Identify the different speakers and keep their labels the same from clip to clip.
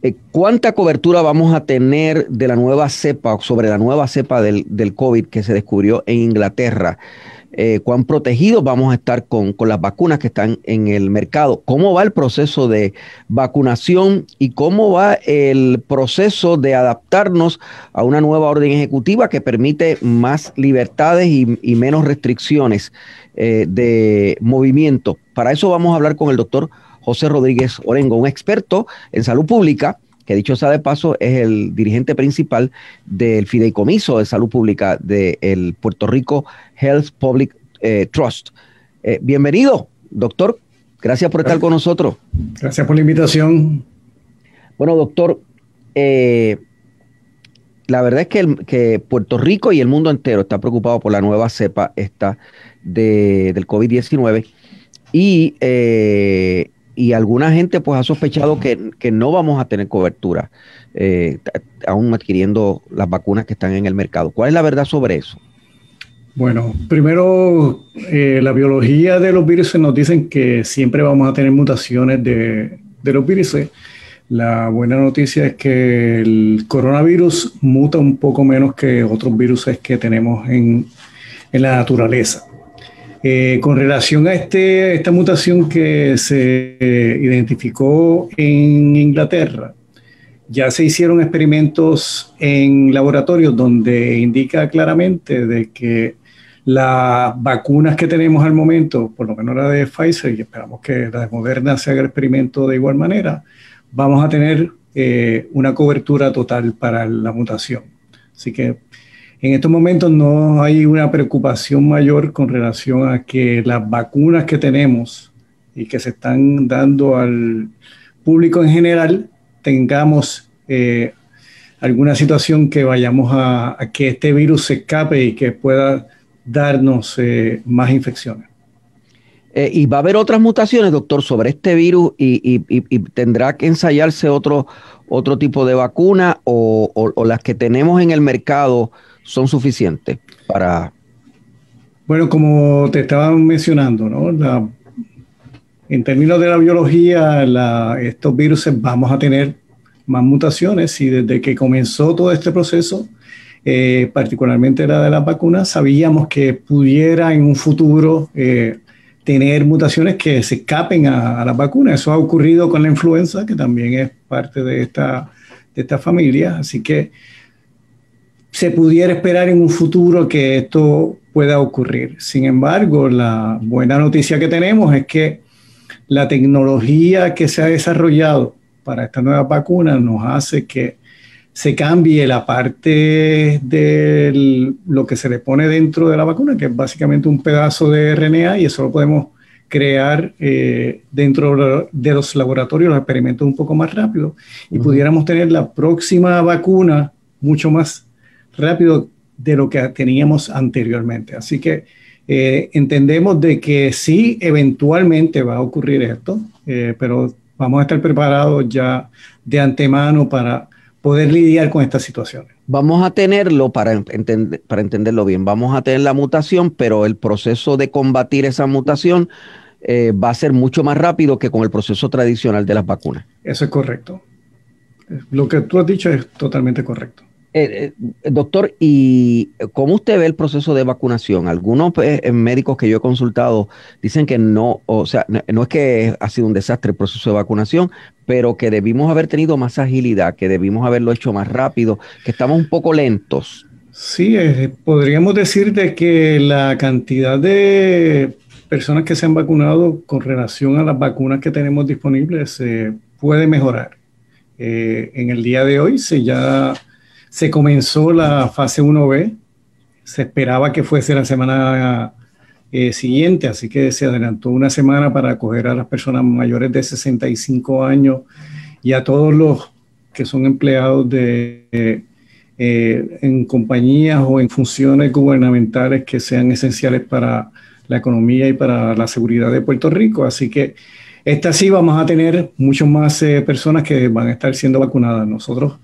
Speaker 1: Eh, ¿Cuánta cobertura vamos a tener de la nueva cepa, sobre la nueva cepa del, COVID que se descubrió en Inglaterra? Eh, ¿Cuán protegidos vamos a estar con, las vacunas que están en el mercado? ¿Cómo va el proceso de vacunación y cómo va el proceso de adaptarnos a una nueva orden ejecutiva que permite más libertades y, menos restricciones eh, de movimiento? Para eso vamos a hablar con el doctor José Rodríguez Orengo, un experto en salud pública, que dicho sea de paso, es el dirigente principal del Fideicomiso de Salud Pública del Puerto Rico Health Public eh, Trust. Eh, bienvenido, doctor. Gracias por estar con nosotros.
Speaker 2: Gracias por la invitación.
Speaker 1: Bueno, doctor, eh, la verdad es que, que, Puerto Rico y el mundo entero está preocupado por la nueva cepa esta de, del COVID-19 y y alguna gente pues ha sospechado que, no vamos a tener cobertura, eh, aún adquiriendo las vacunas que están en el mercado. ¿Cuál es la verdad sobre eso?
Speaker 2: Bueno, primero, eh, la biología de los virus nos dicen que siempre vamos a tener mutaciones de, los virus. La buena noticia es que el coronavirus muta un poco menos que otros virus que tenemos en, en la naturaleza. Eh, con relación a este, esta mutación que se identificó en Inglaterra, ya se hicieron experimentos en laboratorios donde indica claramente de que las vacunas que tenemos al momento, por lo menos la de Pfizer, y esperamos que la de Moderna se haga el experimento de igual manera, vamos a tener eh, una cobertura total para la mutación. Así que en estos momentos no hay una preocupación mayor con relación a que las vacunas que tenemos y que se están dando al público en general tengamos eh, alguna situación que vayamos a, que este virus se escape y que pueda darnos eh, más infecciones.
Speaker 1: Eh, ¿Y va a haber otras mutaciones, doctor, sobre este virus y, tendrá que ensayarse otro, otro tipo de vacuna o las que tenemos en el mercado? Son suficientes para...
Speaker 2: Bueno, como te estaba mencionando, ¿no? en términos de la biología, estos virus vamos a tener más mutaciones y desde que comenzó todo este proceso, eh, particularmente la de las vacunas, sabíamos que pudiera en un futuro eh, tener mutaciones que se escapen a, a, las vacunas. Eso ha ocurrido con la influenza, que también es parte de esta, de esta familia. Así que se pudiera esperar en un futuro que esto pueda ocurrir. Sin embargo, la buena noticia que tenemos es que la tecnología que se ha desarrollado para esta nueva vacuna nos hace que se cambie la parte de lo que se le pone dentro de la vacuna, que es básicamente un pedazo de RNA, y eso lo podemos crear eh, dentro de los laboratorios, los experimentos un poco más rápido, y pudiéramos tener la próxima vacuna mucho más rápido de lo que teníamos anteriormente. Así que eh, entendemos de que sí, eventualmente va a ocurrir esto, eh, pero vamos a estar preparados ya de antemano para poder lidiar con estas situaciones.
Speaker 1: Vamos a tenerlo, para, entender, para entenderlo bien, vamos a tener la mutación, pero el proceso de combatir esa mutación eh, va a ser mucho más rápido que con el proceso tradicional de las vacunas.
Speaker 2: Eso es correcto. Lo que tú has dicho es totalmente correcto.
Speaker 1: Eh, eh, doctor, ¿y cómo usted ve el proceso de vacunación? Algunos eh, médicos que yo he consultado dicen que no, o sea, no es que ha sido un desastre el proceso de vacunación, pero que debimos haber tenido más agilidad, que debimos haberlo hecho más rápido, que estamos un poco lentos.
Speaker 2: Sí, podríamos decir de que la cantidad de personas que se han vacunado con relación a las vacunas que tenemos disponibles puede mejorar. en el día de hoy se ya se comenzó la fase 1B, se esperaba que fuese la semana eh, siguiente, así que se adelantó una semana para acoger a las personas mayores de 65 años y a todos los que son empleados de, eh, en compañías o en funciones gubernamentales que sean esenciales para la economía y para la seguridad de Puerto Rico. Así que esta sí vamos a tener muchas más eh, personas que van a estar siendo vacunadas. Nosotros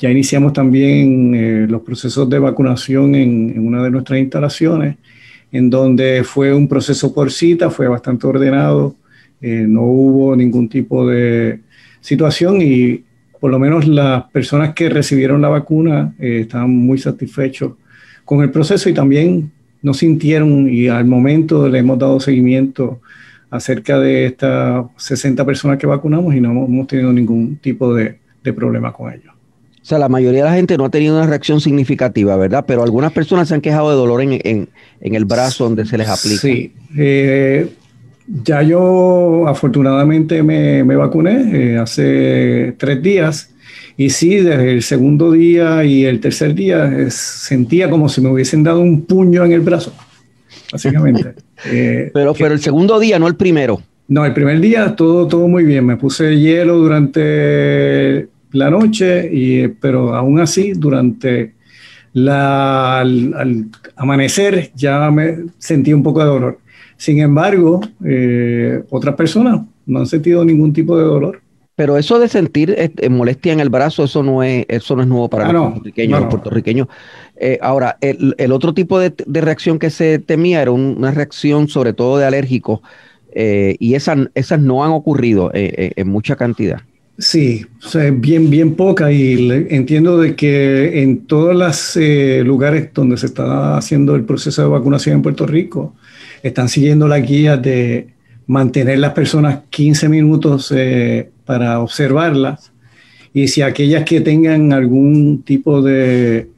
Speaker 2: ya iniciamos también eh, los procesos de vacunación en, una de nuestras instalaciones, en donde fue un proceso por cita, fue bastante ordenado, eh, no hubo ningún tipo de situación y por lo menos las personas que recibieron la vacuna estaban muy satisfechos con el proceso y también no sintieron y al momento le hemos dado seguimiento acerca de estas 60 personas que vacunamos y no hemos, tenido ningún tipo de, problema con ellos.
Speaker 1: O sea, la mayoría de la gente no ha tenido una reacción significativa, ¿verdad? Pero algunas personas se han quejado de dolor en, el brazo donde se les aplica.
Speaker 2: Sí. Eh, ya yo afortunadamente me, vacuné eh, hace tres días y sí, desde el segundo día y el tercer día sentía como si me hubiesen dado un puño en el brazo, básicamente.
Speaker 1: Eh, pero, pero el segundo día, no el primero.
Speaker 2: No, el primer día todo, todo muy bien. Me puse hielo durante la noche, y, pero aún así, durante la, al, amanecer ya me sentí un poco de dolor. Sin embargo, eh, otras personas no han sentido ningún tipo de dolor.
Speaker 1: Pero eso de sentir este, molestia en el brazo, eso no es, eso no es nuevo para ah, los, puertorriqueños, los puertorriqueños. Eh, ahora, el, otro tipo de, reacción que se temía era una reacción sobre todo de alérgicos eh, y esas, esas no han ocurrido en mucha cantidad.
Speaker 2: Sí, bien, bien poca y entiendo de que en todos los lugares donde se está haciendo el proceso de vacunación en Puerto Rico, están siguiendo la guía de mantener las personas 15 minutos para observarlas y si aquellas que tengan algún tipo de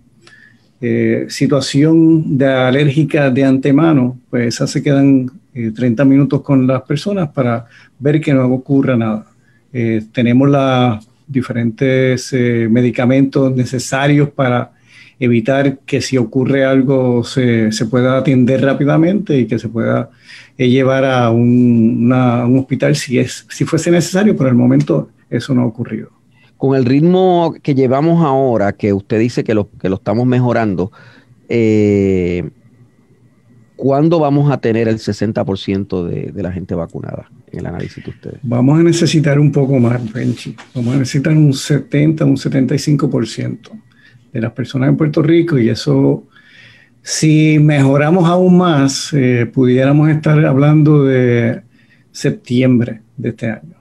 Speaker 2: eh, situación de alérgica de antemano, pues esas se quedan 30 eh, minutos con las personas para ver que no ocurra nada. Eh, tenemos los diferentes medicamentos necesarios para evitar que si ocurre algo se, se pueda atender rápidamente y que se pueda llevar a un, hospital si, es, si fuese necesario, pero el momento eso no ha ocurrido.
Speaker 1: Con el ritmo que llevamos ahora, que usted dice que lo, que lo estamos mejorando, eh, ¿cuándo vamos a tener el 60% de, de, la gente vacunada en el análisis de ustedes?
Speaker 2: Vamos a necesitar un poco más, Benchi. Vamos a necesitar un 70, un 75% de las personas en Puerto Rico y eso si mejoramos aún más, eh, pudiéramos estar hablando de septiembre de este año,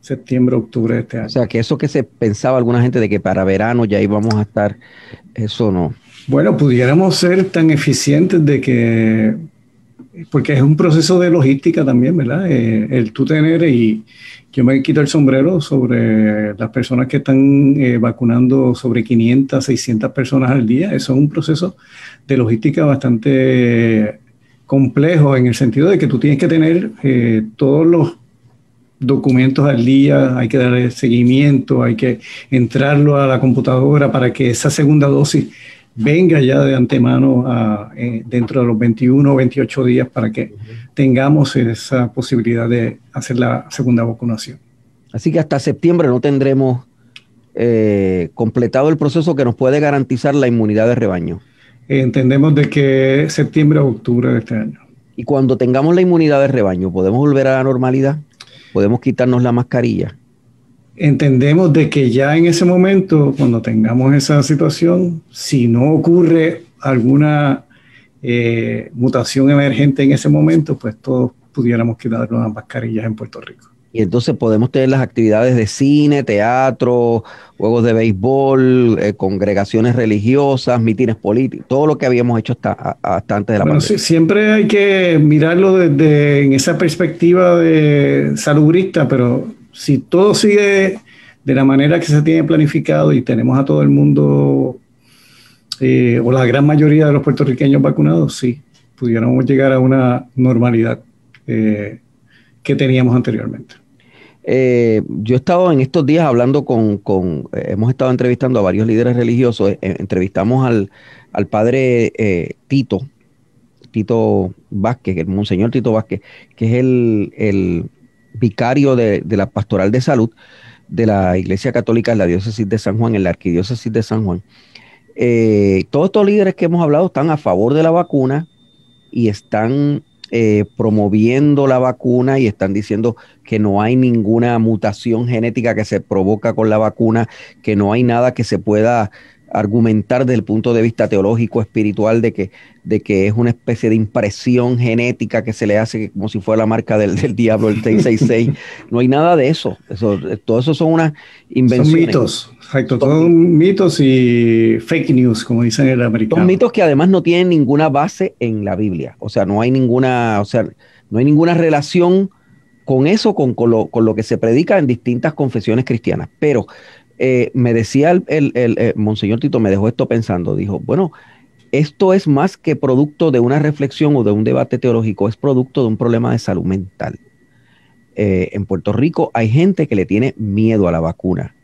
Speaker 2: septiembre, octubre de este año. O
Speaker 1: sea, que eso que se pensaba alguna gente de que para verano ya íbamos a estar, eso no.
Speaker 2: Bueno, pudiéramos ser tan eficientes de que, porque es un proceso de logística también, ¿verdad? Eh, el tú tener y yo me quito el sombrero sobre las personas que están eh, vacunando sobre 500, 600 personas al día. Eso es un proceso de logística bastante complejo en el sentido de que tú tienes que tener eh, todos los documentos al día, hay que darle seguimiento, hay que entrarlo a la computadora para que esa segunda dosis venga ya de antemano a, eh, dentro de los 21 o 28 días para que tengamos esa posibilidad de hacer la segunda vacunación.
Speaker 1: Así que hasta septiembre no tendremos eh, completado el proceso que nos puede garantizar la inmunidad de rebaño
Speaker 2: entendemos de que septiembre o octubre de este año.
Speaker 1: Y cuando tengamos la inmunidad de rebaño, ¿podemos volver a la normalidad? ¿Podemos quitarnos la mascarilla?
Speaker 2: Entendemos de que ya en ese momento, cuando tengamos esa situación, si no ocurre alguna eh, mutación emergente en ese momento, pues todos pudiéramos quitarnos las mascarillas en Puerto Rico.
Speaker 1: Y entonces podemos tener las actividades de cine, teatro, juegos de béisbol, eh, congregaciones religiosas, mítines políticos, todo lo que habíamos hecho hasta, hasta antes de la
Speaker 2: bueno, pandemia. siempre hay que mirarlo desde en esa perspectiva de salubrista, pero si todo sigue de la manera que se tiene planificado y tenemos a todo el mundo eh, o la gran mayoría de los puertorriqueños vacunados, sí, pudiéramos llegar a una normalidad. Eh, que teníamos anteriormente.
Speaker 1: Eh, yo he estado en estos días hablando con, eh, hemos estado entrevistando a varios líderes religiosos, entrevistamos al, padre Tito, Tito Vázquez, el monseñor Tito Vázquez, que es el, vicario de, la pastoral de salud, de la Iglesia Católica en la diócesis de San Juan, en la arquidiócesis de San Juan, eh, todos estos líderes que hemos hablado están a favor de la vacuna y están eh, promoviendo la vacuna y están diciendo que no hay ninguna mutación genética que se provoca con la vacuna, que no hay nada que se pueda argumentar desde el punto de vista teológico, espiritual, de que, de que es una especie de impresión genética que se le hace como si fuera la marca del, del diablo, el 666. no hay nada de eso. eso. Todo eso son unas invenciones.
Speaker 2: Son mitos, exacto. Son mitos y fake news, como dicen el americano.
Speaker 1: Son mitos que además no tienen ninguna base en la Biblia. O sea, no hay ninguna, o sea, no hay ninguna relación con eso, con, con, lo, con lo que se predica en distintas confesiones cristianas. Pero eh, me decía el, eh, Monseñor Tito, me dejó esto pensando, dijo, bueno, esto es más que producto de una reflexión o de un debate teológico, es producto de un problema de salud mental. Eh, en Puerto Rico hay gente que le tiene miedo a la vacuna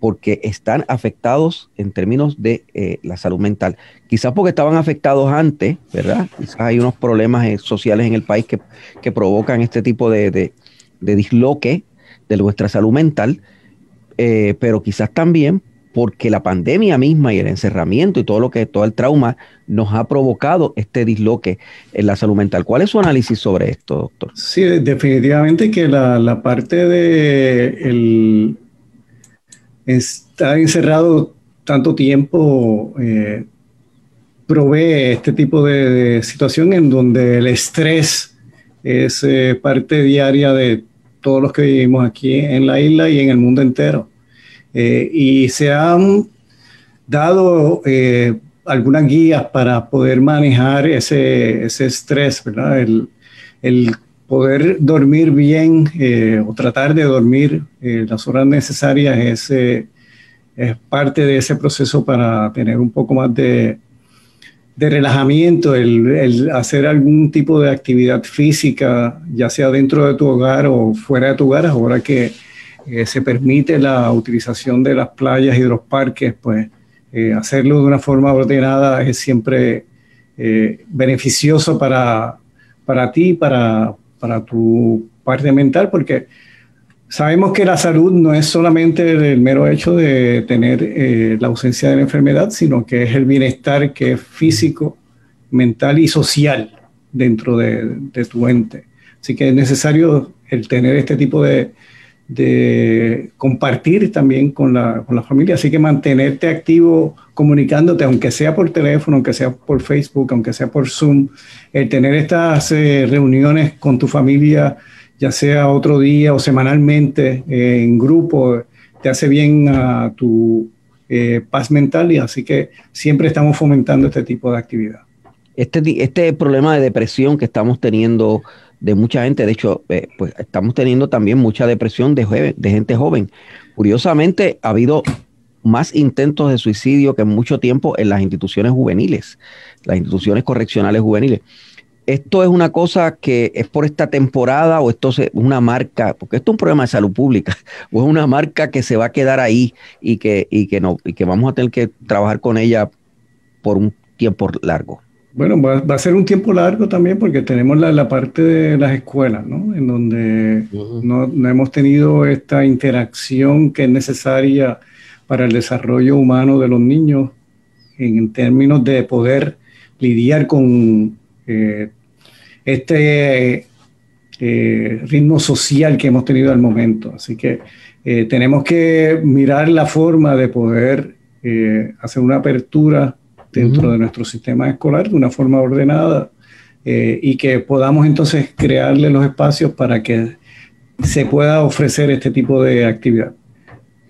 Speaker 1: porque están afectados en términos de la salud mental. Quizás porque estaban afectados antes, ¿verdad? Quizás hay unos problemas sociales en el país que, que provocan este tipo de, de, de disloque de nuestra salud mental eh, pero quizás también porque la pandemia misma y el encerramiento y todo lo que todo el trauma nos ha provocado este disloque en la salud mental. ¿Cuál es su análisis sobre esto, doctor?
Speaker 2: Sí, definitivamente que la, parte de el estar encerrado tanto tiempo eh, provee este tipo de, situación en donde el estrés es eh, parte diaria de todos los que vivimos aquí en la isla y en el mundo entero. Eh, y se han dado eh, algunas guías para poder manejar ese, ese estrés, ¿verdad? El, el, poder dormir bien eh, o tratar de dormir las horas necesarias es, es parte de ese proceso para tener un poco más de, de relajamiento, el, el, hacer algún tipo de actividad física, ya sea dentro de tu hogar o fuera de tu hogar, ahora que eh, se permite la utilización de las playas y de los parques, pues eh, hacerlo de una forma ordenada es siempre eh, beneficioso para, para ti, para, para tu parte mental, porque Sabemos que la salud no es solamente el mero hecho de tener eh, la ausencia de la enfermedad, sino que es el bienestar que es físico, mental y social dentro de, tu ente. Así que es necesario el tener este tipo de, de compartir también con la, con la, familia. Así que mantenerte activo comunicándote, aunque sea por teléfono, aunque sea por Facebook, aunque sea por Zoom, el tener estas eh, reuniones con tu familia ya sea otro día o semanalmente eh, en grupo, te hace bien a tu eh, paz mental y así que siempre estamos fomentando este tipo de actividad.
Speaker 1: Este, este problema de depresión que estamos teniendo de mucha gente, de hecho, eh, pues estamos teniendo también mucha depresión de, de gente joven. Curiosamente, ha habido más intentos de suicidio que en mucho tiempo en las instituciones juveniles, las instituciones correccionales juveniles esto es una cosa que es por esta temporada o esto es una marca, porque esto es un problema de salud pública, o es una marca que se va a quedar ahí y que, y que, no, y que vamos a tener que trabajar con ella por un tiempo largo.
Speaker 2: Bueno, va, a ser un tiempo largo también porque tenemos la, parte de las escuelas, ¿no? En donde no, no, hemos tenido esta interacción que es necesaria para el desarrollo humano de los niños en términos de poder lidiar con eh, este eh, ritmo social que hemos tenido al momento. Así que eh, tenemos que mirar la forma de poder hacer una apertura dentro de nuestro sistema escolar de una forma ordenada y que podamos entonces crearle los espacios para que se pueda ofrecer este tipo de actividad.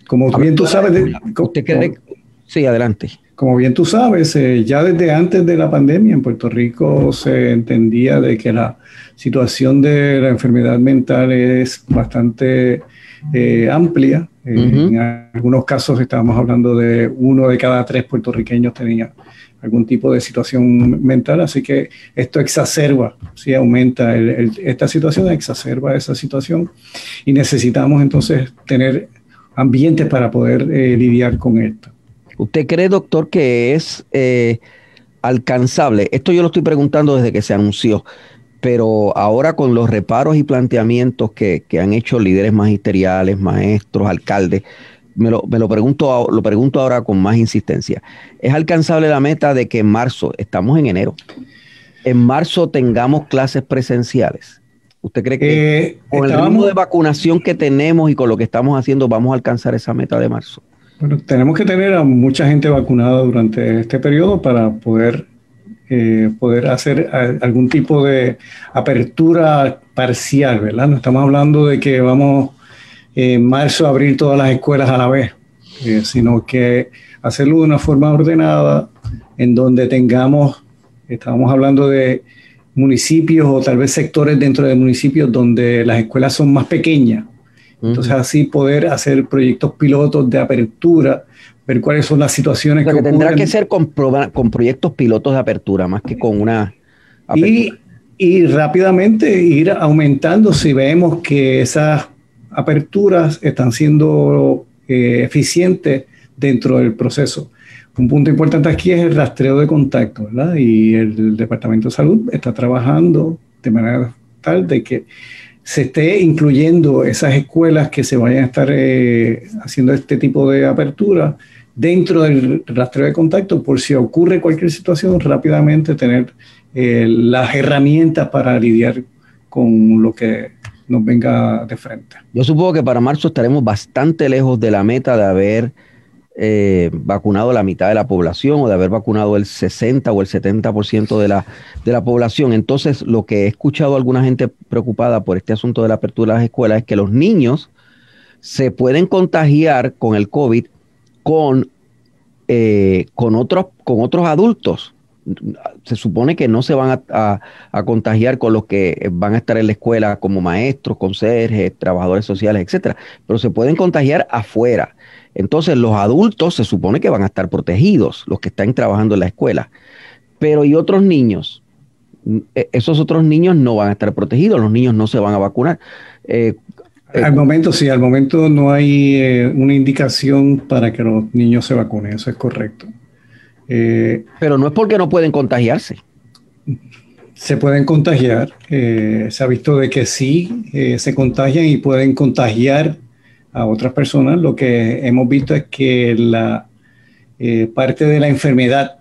Speaker 2: Como bien tú sabes...
Speaker 1: sí, adelante.
Speaker 2: Como bien tú sabes, eh, ya desde antes de la pandemia en Puerto Rico se entendía de que la situación de la enfermedad mental es bastante eh, amplia. Eh, en algunos casos estábamos hablando de uno de cada tres puertorriqueños tenía algún tipo de situación mental, así que esto exacerba, si aumenta esta situación, exacerba esa situación y necesitamos entonces tener ambientes para poder lidiar con esto.
Speaker 1: ¿Usted cree, doctor, que es eh, alcanzable? Esto yo lo estoy preguntando desde que se anunció. pero ahora con los reparos y planteamientos que, han hecho líderes magisteriales, maestros, alcaldes, me lo, me lo, pregunto, lo pregunto ahora con más insistencia. ¿Es alcanzable la meta de que en marzo, estamos en enero, en marzo tengamos clases presenciales? ¿Usted cree que eh, con el ritmo de vacunación que tenemos y con lo que estamos haciendo vamos a alcanzar esa meta de marzo?
Speaker 2: Bueno, tenemos que tener a mucha gente vacunada durante este periodo para poder, eh, poder hacer algún tipo de apertura parcial, ¿verdad? No estamos hablando de que vamos en marzo a abrir todas las escuelas a la vez, eh, sino que hacerlo de una forma ordenada en donde tengamos, estábamos hablando de municipios o tal vez sectores dentro de municipios donde las escuelas son más pequeñas entonces, así poder hacer proyectos pilotos de apertura, ver cuáles son las situaciones
Speaker 1: que, tendrá que ser con, con, proyectos pilotos de apertura, más que con una.
Speaker 2: Y, y, rápidamente ir aumentando si vemos que esas aperturas están siendo eh, eficientes dentro del proceso. Un punto importante aquí es el rastreo de contacto, ¿verdad? Y el Departamento de Salud está trabajando de manera tal de que se esté incluyendo esas escuelas que se vayan a estar eh, haciendo este tipo de apertura dentro del rastreo de contacto por si ocurre cualquier situación, rápidamente tener eh, las herramientas para lidiar con lo que nos venga de frente.
Speaker 1: Yo supongo que para marzo estaremos bastante lejos de la meta de haber eh, vacunado la mitad de la población o de haber vacunado el 60 o el 70% de la, de la población. Entonces, lo que he escuchado a alguna gente preocupada por este asunto de la apertura de las escuelas es que los niños se pueden contagiar con el COVID con, eh, con, otros, con otros adultos. Se supone que no se van a, a, contagiar con los que van a estar en la escuela como maestros, conserjes, trabajadores sociales, etcétera, pero se pueden contagiar afuera. Entonces los adultos se supone que van a estar protegidos, los que están trabajando en la escuela. Pero ¿y otros niños? E, esos otros niños no van a estar protegidos, los niños no se van a vacunar.
Speaker 2: Eh, eh, al momento sí, al momento no hay eh, una indicación para que los niños se vacunen, eso es correcto.
Speaker 1: pero no es porque no pueden contagiarse.
Speaker 2: Se pueden contagiar, se ha visto de que sí, se contagian y pueden contagiar a otras personas, lo que hemos visto es que la eh, parte de la enfermedad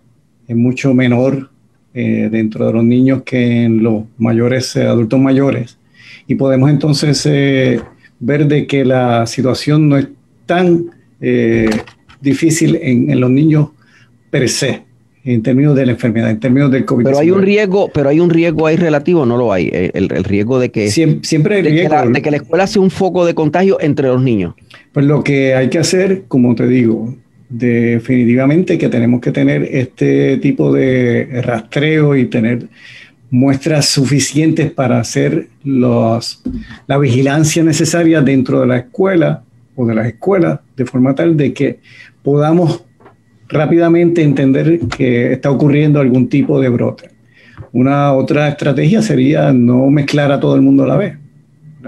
Speaker 2: es mucho menor eh, dentro de los niños que en los mayores, eh, adultos mayores. Y podemos entonces ver de que la situación no es tan difícil en, en los niños per se en términos de la enfermedad, en términos del COVID.
Speaker 1: Pero hay un riesgo, pero hay un riesgo ahí relativo, no lo hay. El, riesgo de que
Speaker 2: siempre, hay
Speaker 1: de,
Speaker 2: riesgo.
Speaker 1: Que la, de que la escuela sea un foco de contagio entre los niños.
Speaker 2: Pues lo que hay que hacer, como te digo, definitivamente que tenemos que tener este tipo de rastreo y tener muestras suficientes para hacer los, la vigilancia necesaria dentro de la escuela o de las escuelas, de forma tal de que podamos rápidamente entender que está ocurriendo algún tipo de brote. Una otra estrategia sería no mezclar a todo el mundo a la vez,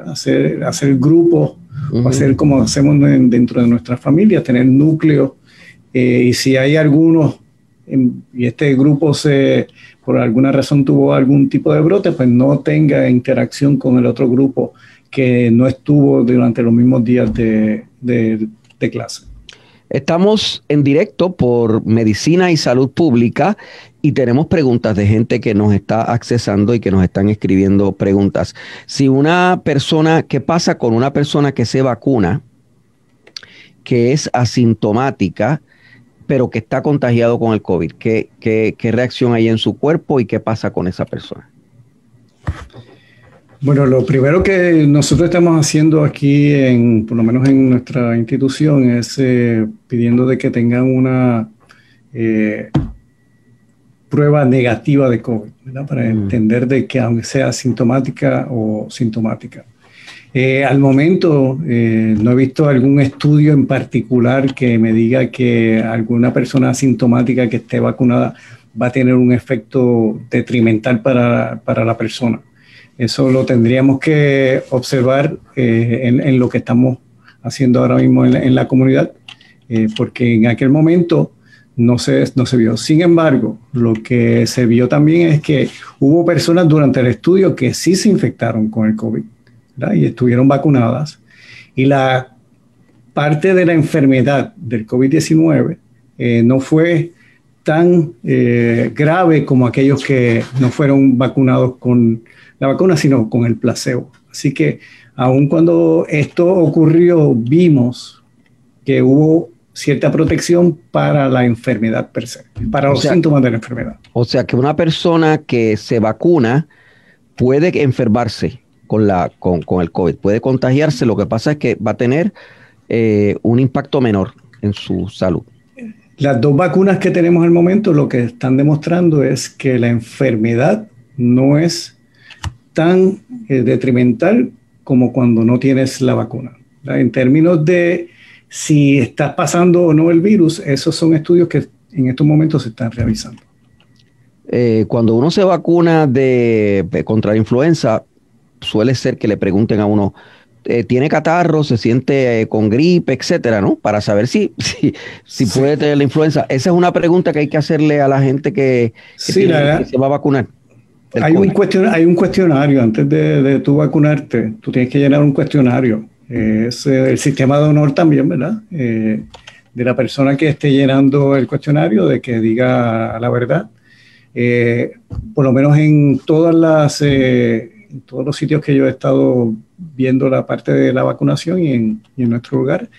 Speaker 2: hacer, hacer grupos, o hacer como hacemos dentro de nuestras familias, tener núcleos, eh, y si hay algunos, y este grupo se, por alguna razón tuvo algún tipo de brote, pues no tenga interacción con el otro grupo que no estuvo durante los mismos días de, de clase.
Speaker 1: Estamos en directo por Medicina y Salud Pública y tenemos preguntas de gente que nos está accesando y que nos están escribiendo preguntas. Si una persona, ¿qué pasa con una persona que se vacuna, que es asintomática, pero que está contagiado con el COVID? ¿Qué, qué, qué reacción hay en su cuerpo y qué pasa con esa persona?
Speaker 2: Bueno, lo primero que nosotros estamos haciendo aquí, en, por lo menos en nuestra institución, es eh, pidiendo de que tengan una eh, prueba negativa de COVID, para mm. entender de que aunque sea sintomática o sintomática. Eh, al momento no he visto algún estudio en particular que me diga que alguna persona asintomática que esté vacunada va a tener un efecto detrimental para, para la persona. Eso lo tendríamos que observar eh, en, lo que estamos haciendo ahora mismo en la, comunidad, eh, porque en aquel momento no se, no se vio. Sin embargo, lo que se vio también es que hubo personas durante el estudio que sí se infectaron con el COVID y estuvieron vacunadas. Y la parte de la enfermedad del COVID-19 eh, no fue tan grave como aquellos que no fueron vacunados con la vacuna, sino con el placebo. Así que aun cuando esto ocurrió, vimos que hubo cierta protección para la enfermedad per se, para los síntomas de la enfermedad.
Speaker 1: O sea que una persona que se vacuna puede enfermarse con, la, con, el COVID, puede contagiarse, lo que pasa es que va a tener eh, un impacto menor en su salud.
Speaker 2: Las dos vacunas que tenemos al momento lo que están demostrando es que la enfermedad no es tan eh, detrimental como cuando no tienes la vacuna. En términos de si estás pasando o no el virus, esos son estudios que en estos momentos se están realizando.
Speaker 1: Eh, cuando uno se vacuna de, contra la influenza, suele ser que le pregunten a uno, eh, tiene catarro, se siente eh, con gripe, etcétera, ¿no? Para saber si, si, si puede tener la influenza. Esa es una pregunta que hay que hacerle a la gente que, se va a vacunar.
Speaker 2: Hay un, hay un cuestionario antes de, de tú vacunarte. Tú tienes que llenar un cuestionario. Es el sistema de honor también, ¿verdad? Eh, de la persona que esté llenando el cuestionario, de que diga la verdad. por lo menos en todas las en todos los sitios que yo he estado viendo la parte de la vacunación y en, nuestro lugar,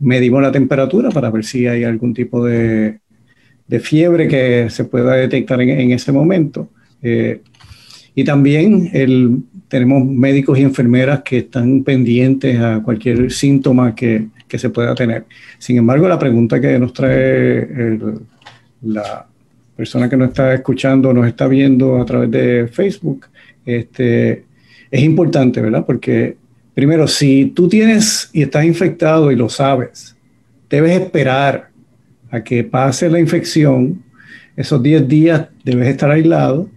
Speaker 2: medimos la temperatura para ver si hay algún tipo de, fiebre que se pueda detectar en, ese momento. Eh, y también el, tenemos médicos y enfermeras que están pendientes a cualquier síntoma que, se pueda tener. Sin embargo, la pregunta que nos trae la persona que nos está escuchando, nos está viendo a través de Facebook, este, es importante, ¿verdad? Porque primero, si tú tienes y estás infectado y lo sabes, debes esperar a que pase la infección. Esos 10 días debes estar aislado,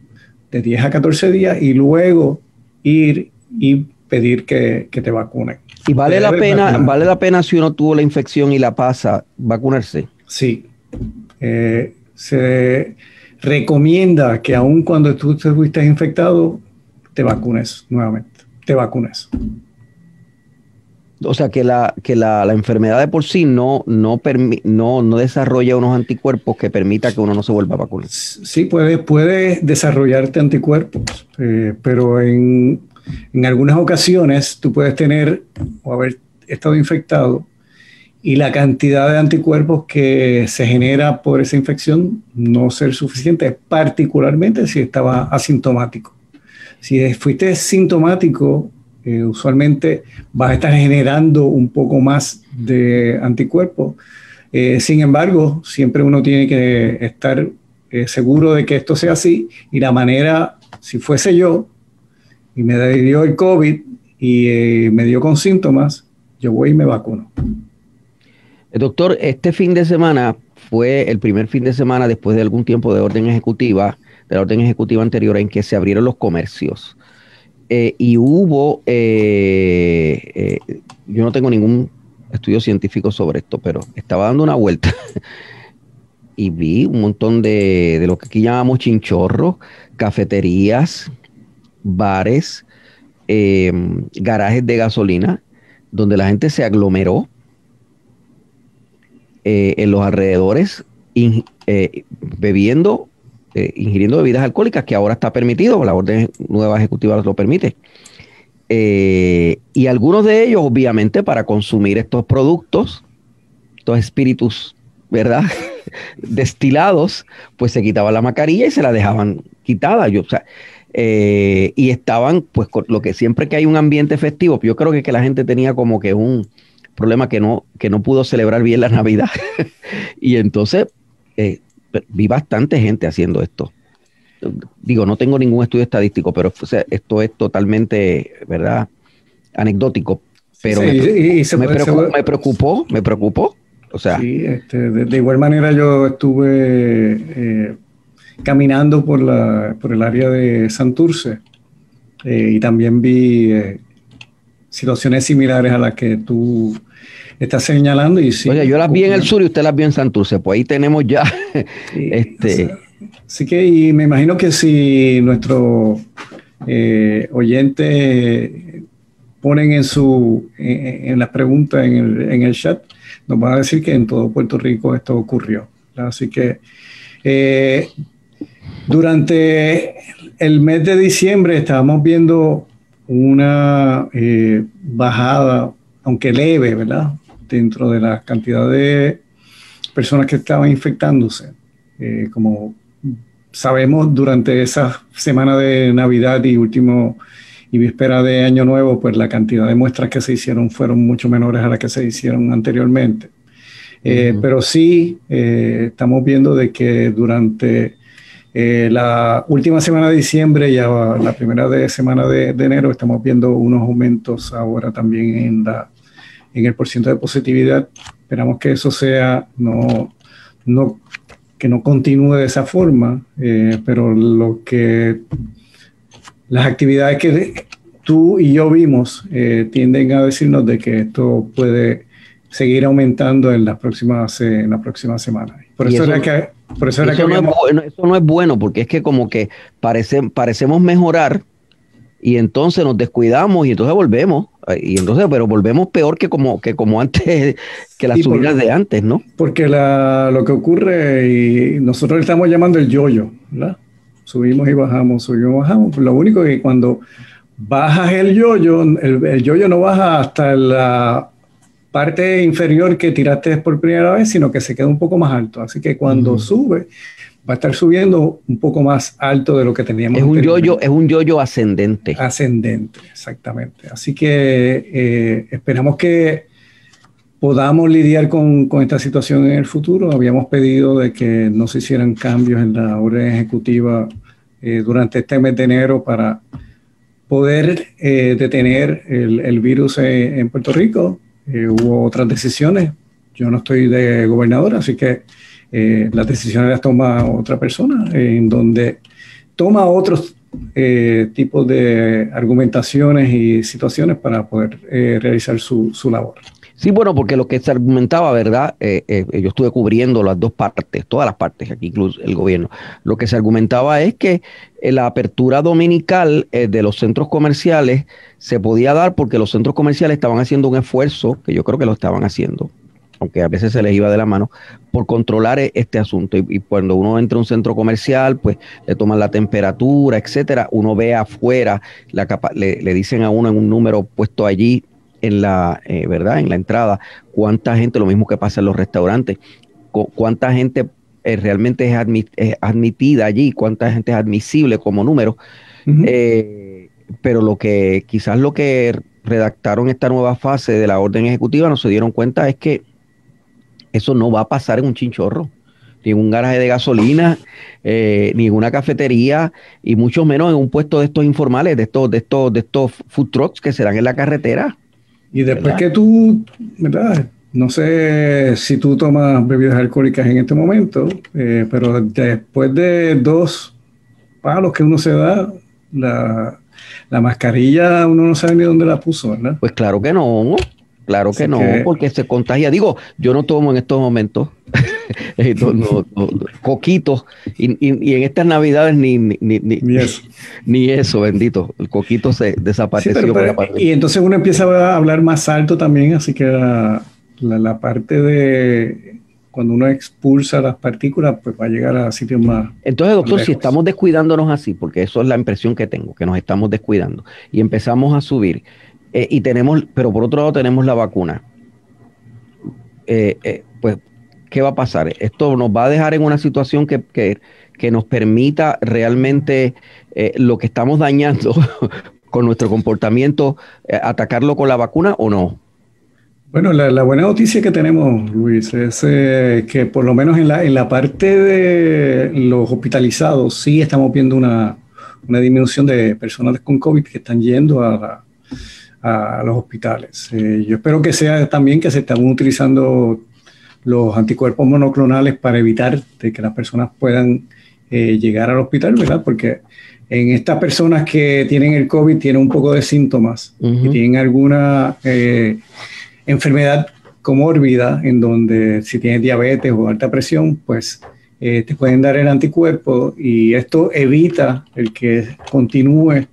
Speaker 2: de 10 a 14 días, y luego ir y pedir que, te vacunen.
Speaker 1: ¿Y vale la, pena, vale la pena si uno tuvo la infección y la pasa, vacunarse?
Speaker 2: Sí. Eh, se recomienda que aun cuando tú estuviste infectado, te vacunes nuevamente, te vacunes.
Speaker 1: O sea, que la, que la, enfermedad de por sí no, no, no, no, desarrolla unos anticuerpos que permita que uno no se vuelva a vacunar.
Speaker 2: Sí, puede, puede desarrollarte anticuerpos, eh, pero en, en algunas ocasiones tú puedes tener o haber estado infectado y la cantidad de anticuerpos que se genera por esa infección no ser suficiente, particularmente si estaba asintomático. Si fuiste sintomático, eh, usualmente vas a estar generando un poco más de anticuerpos. Eh, sin embargo, siempre uno tiene que estar eh, seguro de que esto sea así y la manera, si fuese yo y me dio el COVID y me dio con síntomas, yo voy y me vacuno.
Speaker 1: Doctor, este fin de semana fue el primer fin de semana después de algún tiempo de orden ejecutiva de la orden ejecutiva anterior en que se abrieron los comercios. Eh, y hubo, eh, eh, yo no tengo ningún estudio científico sobre esto, pero estaba dando una vuelta y vi un montón de, de lo que aquí llamamos chinchorros, cafeterías, bares, garajes de gasolina, donde la gente se aglomeró en los alrededores, bebiendo eh, ingiriendo bebidas alcohólicas, que ahora está permitido, la orden nueva ejecutiva lo permite. Eh, y algunos de ellos, obviamente, para consumir estos productos, estos espíritus, ¿verdad? Destilados, pues se quitaban la mascarilla y se la dejaban quitada. Yo, o sea, eh, y estaban, pues, con lo que siempre que hay un ambiente festivo, yo creo que, que la gente tenía como que un problema que no, que no pudo celebrar bien la Navidad. y entonces vi bastante gente haciendo esto. Digo, no tengo ningún estudio estadístico, pero esto es totalmente, ¿verdad? Anecdótico. Pero me, preocupó, me, preocupó, O sea.
Speaker 2: Sí, este, de, igual manera yo estuve eh, caminando por, la, por el área de Santurce eh, y también vi eh, situaciones similares a las que tú estás señalando. Y sí,
Speaker 1: Oye, yo las vi en el sur y usted las vio en Santurce, pues ahí tenemos ya. este.
Speaker 2: Así que, y me imagino que si nuestro eh, oyente ponen en su en, las preguntas en el, en el, chat, nos van a decir que en todo Puerto Rico esto ocurrió. Así que eh, durante el mes de diciembre estábamos viendo una eh, bajada, aunque leve, ¿verdad? Dentro de la cantidad de personas que estaban infectándose. Eh, como sabemos, durante esa semana de Navidad y último y víspera de Año Nuevo, pues la cantidad de muestras que se hicieron fueron mucho menores a las que se hicieron anteriormente. Eh, pero sí estamos viendo de que durante eh, la última semana de diciembre y la primera de semana de, enero estamos viendo unos aumentos ahora también en, la, en el porcentaje de positividad. Esperamos que eso sea, no, no, que no continúe de esa forma, eh, pero lo que las actividades que tú y yo vimos eh, tienden a decirnos de que esto puede seguir aumentando en las próximas, en las próximas semanas. Por eso, era que eso, no
Speaker 1: es bueno, eso no es bueno porque es que como que parece, parecemos mejorar y entonces nos descuidamos y entonces volvemos. Y entonces, pero volvemos peor que como, que como antes, que las subidas de antes, ¿no?
Speaker 2: Porque lo que ocurre, y nosotros le estamos llamando el yoyo, ¿verdad? Subimos y bajamos, subimos y bajamos. Lo único que cuando bajas el yoyo, el, el yoyo no baja hasta la parte inferior que tiraste por primera vez, sino que se queda un poco más alto. Así que cuando sube, va a estar subiendo un poco más alto de lo que teníamos.
Speaker 1: Es un yoyo, es un yoyo ascendente.
Speaker 2: Ascendente, exactamente. Así que eh, esperamos que podamos lidiar con, con, esta situación en el futuro. Habíamos pedido de que no se hicieran cambios en la orden ejecutiva eh, durante este mes de enero para poder eh, detener el, el virus en Puerto Rico eh, hubo otras decisiones. Yo no estoy de gobernador, así que eh, las decisiones las toma otra persona, en donde toma otros eh, tipos de argumentaciones y situaciones para poder realizar su, su, labor.
Speaker 1: Sí, bueno, porque lo que se argumentaba, ¿verdad? yo estuve cubriendo las dos partes, todas las partes, aquí incluso el gobierno. Lo que se argumentaba es que la apertura dominical de los centros comerciales se podía dar porque los centros comerciales estaban haciendo un esfuerzo, que yo creo que lo estaban haciendo, aunque a veces se les iba de la mano, por controlar este asunto. Y, cuando uno entra a un centro comercial, pues le toman la temperatura, etcétera. Uno ve afuera, la le, le, dicen a uno en un número puesto allí en la, eh, ¿verdad? En la entrada, cuánta gente, lo mismo que pasa en los restaurantes, cuánta gente eh, realmente es, admitida allí, cuánta gente es admisible como número pero lo que quizás lo que redactaron esta nueva fase de la orden ejecutiva no se dieron cuenta es que eso no va a pasar en un chinchorro, ni en un garaje de gasolina, eh, ni en una cafetería, y mucho menos en un puesto de estos informales, de estos, de estos, de estos food trucks que serán en la carretera.
Speaker 2: Y después que tú, ¿verdad? No sé si tú tomas bebidas alcohólicas en este momento, eh, pero después de dos palos que uno se da, la, la mascarilla uno no sabe ni dónde la puso, ¿verdad?
Speaker 1: Pues claro que no, claro que no, porque se contagia. Digo, yo no tomo en estos momentos eh, coquitos y, en estas navidades ni, ni, ni, eso. bendito. El coquito se desapareció.
Speaker 2: y entonces uno empieza a hablar más alto también, así que la parte de cuando uno expulsa las partículas, pues va a llegar a sitios más.
Speaker 1: Entonces, doctor, si estamos descuidándonos así, porque eso es la impresión que tengo, que nos estamos descuidando, y empezamos a subir, eh, y tenemos, pero por otro lado tenemos la vacuna, eh, eh, pues, ¿qué va a pasar? Esto nos va a dejar en una situación que, que, que nos permita realmente lo que estamos dañando con nuestro comportamiento, atacarlo con la vacuna o no?
Speaker 2: Bueno, la, buena noticia que tenemos, Luis, es que por lo menos en la, en la parte de los hospitalizados sí estamos viendo una, disminución de personas con COVID que están yendo a, a los hospitales. Eh, yo espero que sea también que se están utilizando los anticuerpos monoclonales para evitar de que las personas puedan eh, llegar al hospital, ¿verdad? Porque en estas personas que tienen el COVID tienen un poco de síntomas y tienen alguna eh, enfermedad comórbida en donde si tienes diabetes o alta presión, pues eh, te pueden dar el anticuerpo y esto evita el que continúe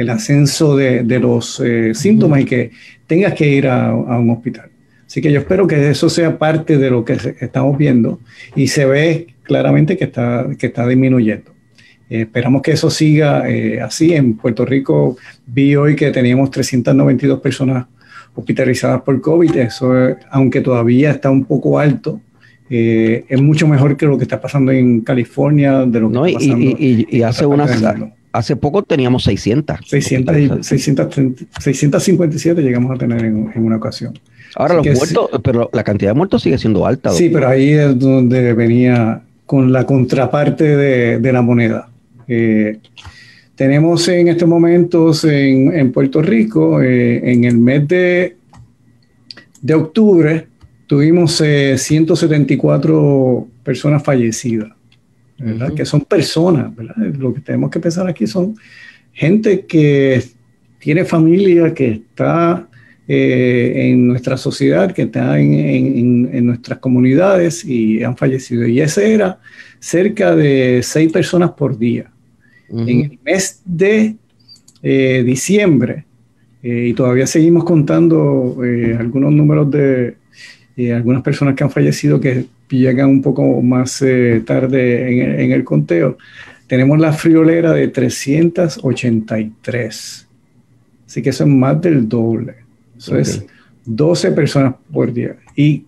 Speaker 2: el ascenso de, los eh, síntomas y que tengas que ir a, un hospital. Así que yo espero que eso sea parte de lo que estamos viendo y se ve claramente que está, que está disminuyendo. Eh, esperamos que eso siga así. En Puerto Rico vi hoy que teníamos 392 personas hospitalizadas por COVID. Eso, aunque todavía está un poco alto, eh, es mucho mejor que lo que está pasando en California, de lo que está pasando
Speaker 1: y, hace unas, hace poco teníamos 600.
Speaker 2: 600, 657 llegamos a tener en, una ocasión.
Speaker 1: Ahora los muertos, pero la cantidad de muertos sigue siendo alta.
Speaker 2: Sí, pero ahí es donde venía con la contraparte de, la moneda. Eh, tenemos en estos momentos en, Puerto Rico, eh, en el mes de, de octubre, tuvimos 174 eh, personas fallecidas, ¿verdad? Que son personas, ¿verdad? Lo que tenemos que pensar aquí son gente que tiene familia, que está eh, en nuestra sociedad, que está en, nuestras comunidades y han fallecido. Y ese era cerca de seis personas por día. En el mes de eh, diciembre, eh, y todavía seguimos contando algunos números de algunas personas que han fallecido que llegan un poco más tarde en, el conteo, tenemos la friolera de 383. Así que eso es más del doble. Eso es 12 personas por día. Y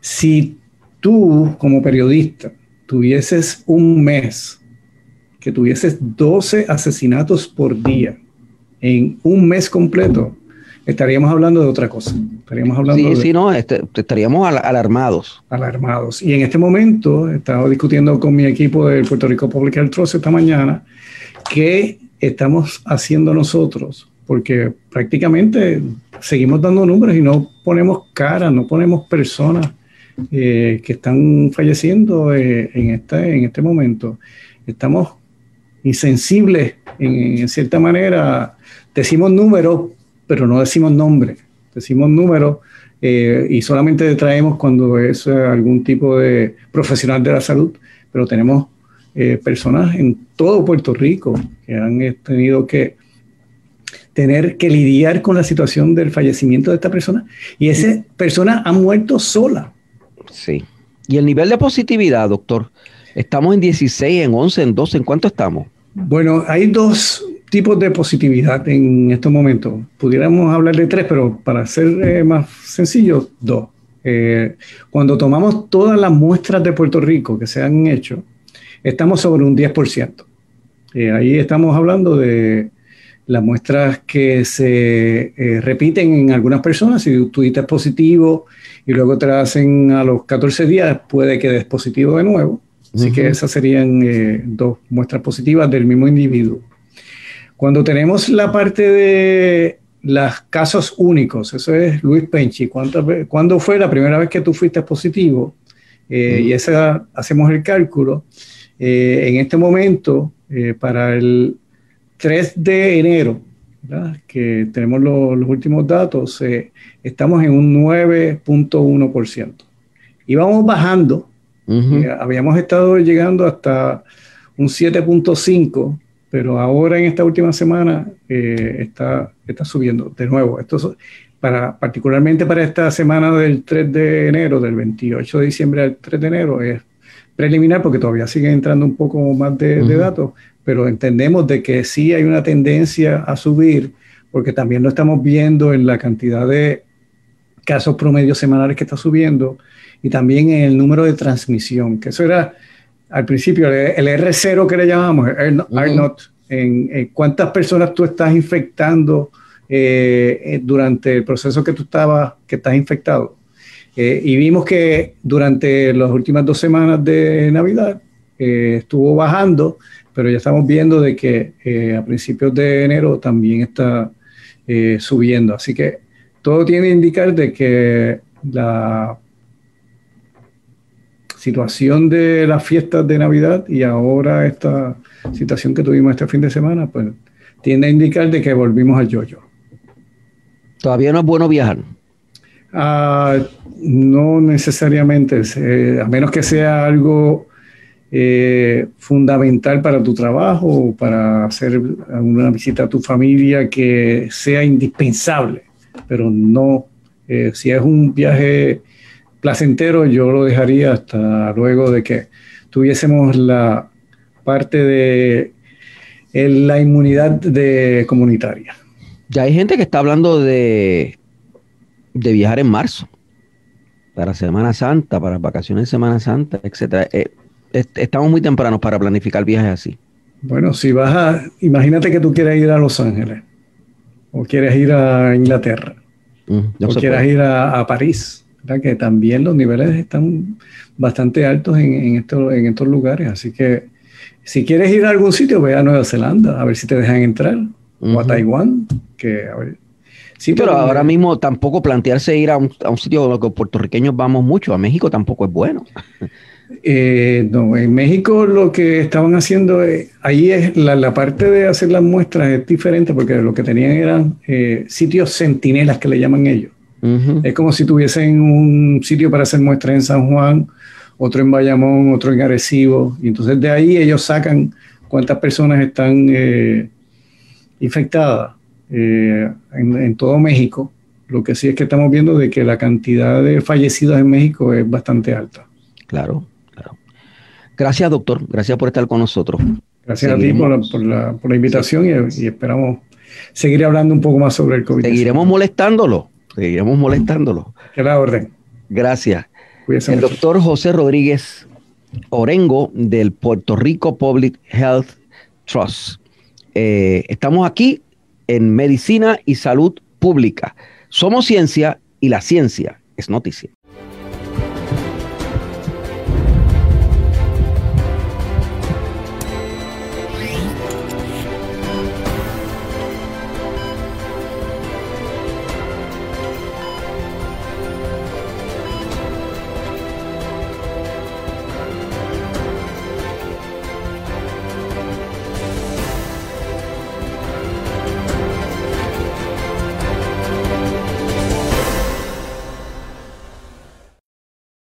Speaker 2: si tú como periodista tuvieses un mes que tuvieses 12 asesinatos por día en un mes completo, estaríamos hablando de otra cosa. Estaríamos hablando
Speaker 1: sí, sí, no, este, estaríamos alarmados.
Speaker 2: Alarmados. Y en este momento, he estado discutiendo con mi equipo del Puerto Rico Public Health Trust esta mañana, qué estamos haciendo nosotros, porque prácticamente seguimos dando números y no ponemos cara, no ponemos personas eh, que están falleciendo eh, en, este, en este momento. Estamos insensibles en, cierta manera. Decimos números, pero no decimos nombre. Decimos números eh, y solamente traemos cuando es eh, algún tipo de profesional de la salud, pero tenemos eh, personas en todo Puerto Rico que han tenido que tener que lidiar con la situación del fallecimiento de esta persona y esa persona ha muerto sola.
Speaker 1: Sí. ¿Y el nivel de positividad, doctor? Estamos en 16, en 11, en 12, ¿en cuánto estamos?
Speaker 2: Bueno, hay dos tipos de positividad en estos momentos. Pudiéramos hablar de tres, pero para ser eh, más sencillo, dos. Eh, cuando tomamos todas las muestras de Puerto Rico que se han hecho, estamos sobre un 10%. Eh, ahí estamos hablando de las muestras que se repiten en algunas personas. Si tú dices positivo y luego te hacen a los 14 días, puede que des positivo de nuevo. Así que esas serían eh, dos muestras positivas del mismo individuo. Cuando tenemos la parte de los casos únicos, eso es Luis Penchi, ¿cuándo fue la primera vez que tú fuiste positivo? Eh, y esa hacemos el cálculo. Eh, en este momento, para el 3 de enero, que tenemos los últimos datos, estamos en un 9.1%. Y vamos bajando eh, habíamos estado llegando hasta un 7.5, pero ahora en esta última semana eh, está, está subiendo de nuevo. Esto para, particularmente para esta semana del 3 de enero, del 28 de diciembre al 3 de enero, es preliminar porque todavía siguen entrando un poco más de, de datos, pero entendemos de que sí hay una tendencia a subir porque también lo estamos viendo en la cantidad de casos promedios semanales que está subiendo y también en el número de transmisión, que eso era al principio el R0 que le llamamos, el R, en, cuántas personas tú estás infectando eh, eh, durante el proceso que tú estabas, que estás infectado. Eh, y vimos que durante las últimas dos semanas de Navidad estuvo bajando, pero ya estamos viendo de que a principios de enero también está subiendo. Así que todo tiene que indicar de que la situación de las fiestas de Navidad y ahora esta situación que tuvimos este fin de semana, pues tiende a indicar de que volvimos al yoyo.
Speaker 1: Todavía no es bueno viajar.
Speaker 2: Ah, no necesariamente, eh, a menos que sea algo eh, fundamental para tu trabajo o para hacer una visita a tu familia que sea indispensable, pero no, eh, si es un viaje placentero, yo lo dejaría hasta luego de que tuviésemos la parte de la inmunidad de comunitaria.
Speaker 1: Ya hay gente que está hablando de, de viajar en marzo, para Semana Santa, para vacaciones de Semana Santa, etcétera. Eh, estamos muy tempranos para planificar viajes así.
Speaker 2: Bueno, si vas a, imagínate que tú quieres ir a Los Ángeles, o quieres ir a Inglaterra, mm, o quieres ir a, París, que también los niveles están bastante altos en, estos, en estos lugares. Así que si quieres ir a algún sitio, ve a Nueva Zelanda, a ver si te dejan entrar, o a Taiwán, que a ver,
Speaker 1: Sí, pero, ahora mismo tampoco plantearse ir a un, a un sitio donde los puertorriqueños vamos mucho, a México tampoco es bueno.
Speaker 2: Eh, no, en México lo que estaban haciendo, ahí es la, parte de hacer las muestras es diferente porque lo que tenían eran eh, sitios centinelas que le llaman ellos. Es como si tuviesen un sitio para hacer muestras en San Juan, otro en Bayamón, otro en Arecibo, y entonces de ahí ellos sacan cuántas personas están eh, infectadas en, todo México. Lo que sí es que estamos viendo de que la cantidad de fallecidos en México es bastante alta.
Speaker 1: Claro. Gracias, doctor. Gracias por estar con nosotros.
Speaker 2: Gracias a ti por la, invitación y, esperamos seguir hablando un poco más sobre el COVID.
Speaker 1: Seguiremos molestándolo. Seguiremos molestándolo.
Speaker 2: Que la orden.
Speaker 1: Gracias. el doctor José Rodríguez Orengo del Puerto Rico Public Health Trust. Eh, estamos aquí en Medicina y Salud Pública. Somos ciencia y la ciencia es noticia.